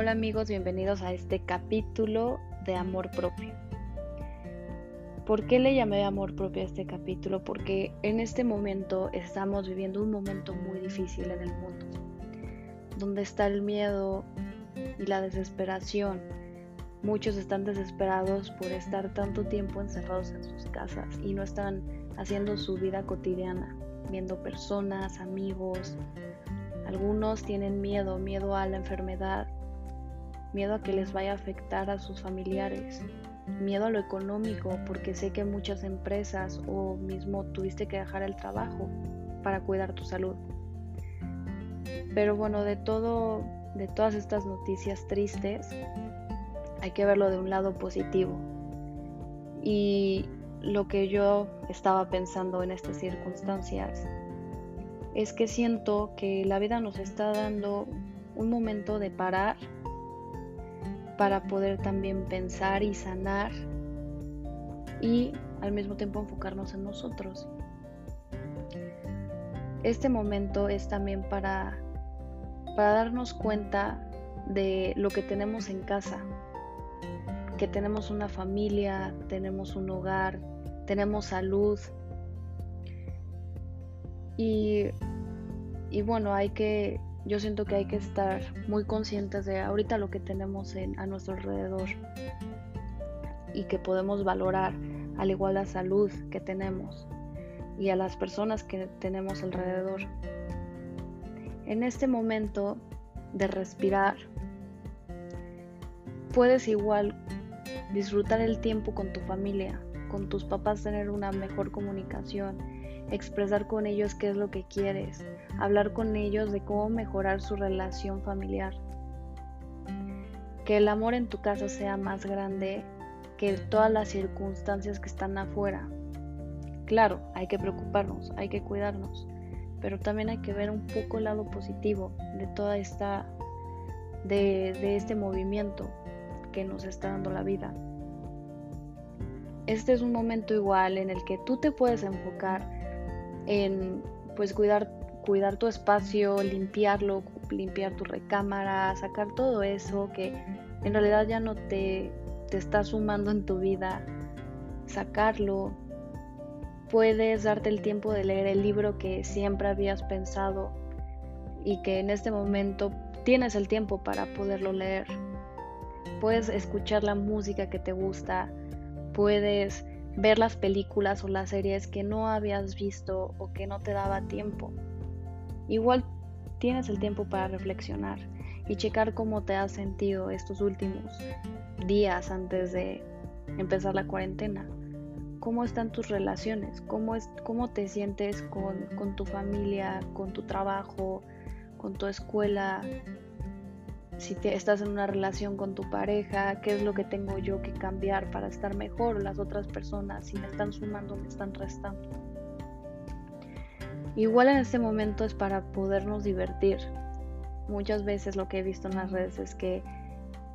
Hola amigos, bienvenidos a este capítulo de amor propio. ¿Por qué le llamé amor propio a este capítulo? Porque en este momento estamos viviendo un momento muy difícil en el mundo, donde está el miedo y la desesperación. Muchos están desesperados por estar tanto tiempo encerrados en sus casas y no están haciendo su vida cotidiana, viendo personas, amigos. Algunos tienen miedo, miedo a la enfermedad, miedo a que les vaya a afectar a sus familiares, miedo a lo económico, porque sé que muchas empresas o mismo tuviste que dejar el trabajo para cuidar tu salud. Pero bueno, de todo, de todas estas noticias tristes, hay que verlo de un lado positivo. Y lo que yo estaba pensando en estas circunstancias es que siento que la vida nos está dando un momento de parar para poder también pensar y sanar y al mismo tiempo enfocarnos en nosotros. Este momento es también para, para darnos cuenta de lo que tenemos en casa, que tenemos una familia, tenemos un hogar, tenemos salud. Y, y bueno, hay que yo siento que hay que estar muy conscientes de ahorita lo que tenemos a nuestro alrededor y que podemos valorar al igual la salud que tenemos y a las personas que tenemos alrededor. En este momento de respirar, puedes igual disfrutar el tiempo con tu familia, con tus papás, tener una mejor comunicación expresar con ellos qué es lo que quieres, hablar con ellos de cómo mejorar su relación familiar. Que el amor en tu casa sea más grande que todas las circunstancias que están afuera. Claro, hay que preocuparnos, hay que cuidarnos, pero también hay que ver un poco el lado positivo de toda esta, de, de este movimiento que nos está dando la vida. Este es un momento igual en el que tú te puedes enfocar en pues cuidar, cuidar tu espacio, limpiarlo, limpiar tu recámara, sacar todo eso que en realidad ya no te, te está sumando en tu vida, sacarlo. Puedes darte el tiempo de leer el libro que siempre habías pensado y que en este momento tienes el tiempo para poderlo leer. Puedes escuchar la música que te gusta, puedes ver las películas o las series que no habías visto o que no te daba tiempo. Igual tienes el tiempo para reflexionar y checar cómo te has sentido estos últimos días antes de empezar la cuarentena. ¿Cómo están tus relaciones? ¿Cómo, es, cómo te sientes con, con tu familia, con tu trabajo, con tu escuela? Si te, estás en una relación con tu pareja, qué es lo que tengo yo que cambiar para estar mejor, las otras personas, si me están sumando, me están restando. Igual en este momento es para podernos divertir. Muchas veces lo que he visto en las redes es que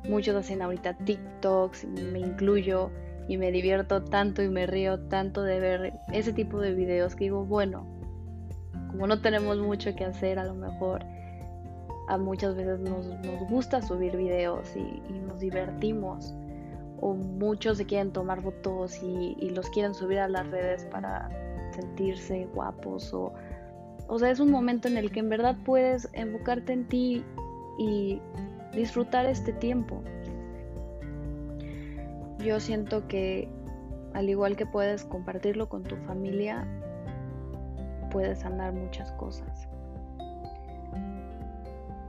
muchos hacen ahorita TikToks, me incluyo, y me divierto tanto y me río tanto de ver ese tipo de videos que digo, bueno, como no tenemos mucho que hacer, a lo mejor a muchas veces nos, gusta subir videos y, nos divertimos o muchos se quieren tomar fotos y, los quieren subir a las redes para sentirse guapos o, o sea, es un momento en el que en verdad puedes enfocarte en ti y disfrutar este tiempo. Yo siento que al igual que puedes compartirlo con tu familia, puedes sanar muchas cosas.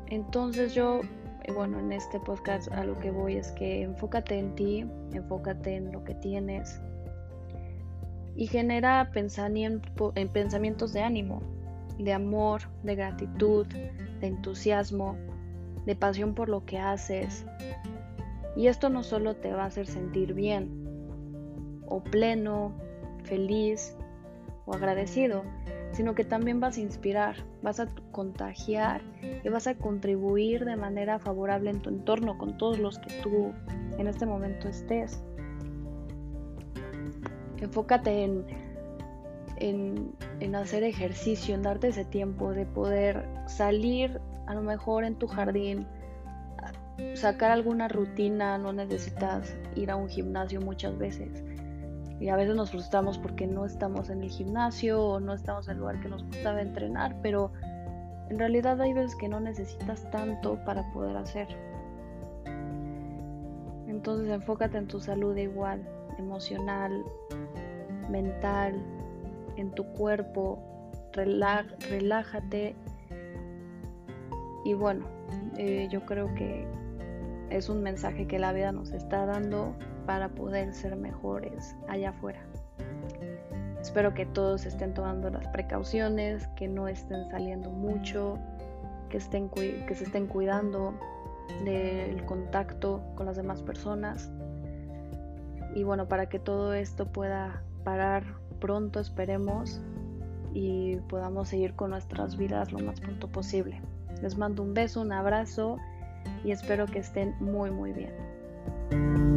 Entonces yo, eh, bueno, en este podcast a lo que voy es que enfócate en ti, enfócate en lo que tienes y genera en pensamientos de ánimo, de amor, de gratitud, de entusiasmo, de pasión por lo que haces. Y esto no solo te va a hacer sentir bien o pleno, feliz o agradecido, sino que también vas a inspirar, vas a contagiar y vas a contribuir de manera favorable en tu entorno con todos los que tú en este momento estés. Enfócate en, en, hacer ejercicio, en darte ese tiempo de poder salir a lo mejor en tu jardín sacar alguna rutina, no necesitas ir a un gimnasio muchas veces. Y a veces nos frustramos porque no estamos en el gimnasio o no estamos en el lugar que nos gustaba entrenar, pero en realidad hay veces que no necesitas tanto para poder hacer. Entonces enfócate en tu salud igual, emocional, mental, en tu cuerpo, relájate. Y bueno, eh, yo creo que es un mensaje que la vida nos está dando para poder ser mejores allá afuera. Espero que todos estén tomando las precauciones, que no estén saliendo mucho, que, estén, que se estén cuidando del contacto con las demás personas. Y bueno, para que todo esto pueda parar pronto, esperemos, y podamos seguir con nuestras vidas lo más pronto posible. Les mando un beso, un abrazo y espero que estén muy muy bien.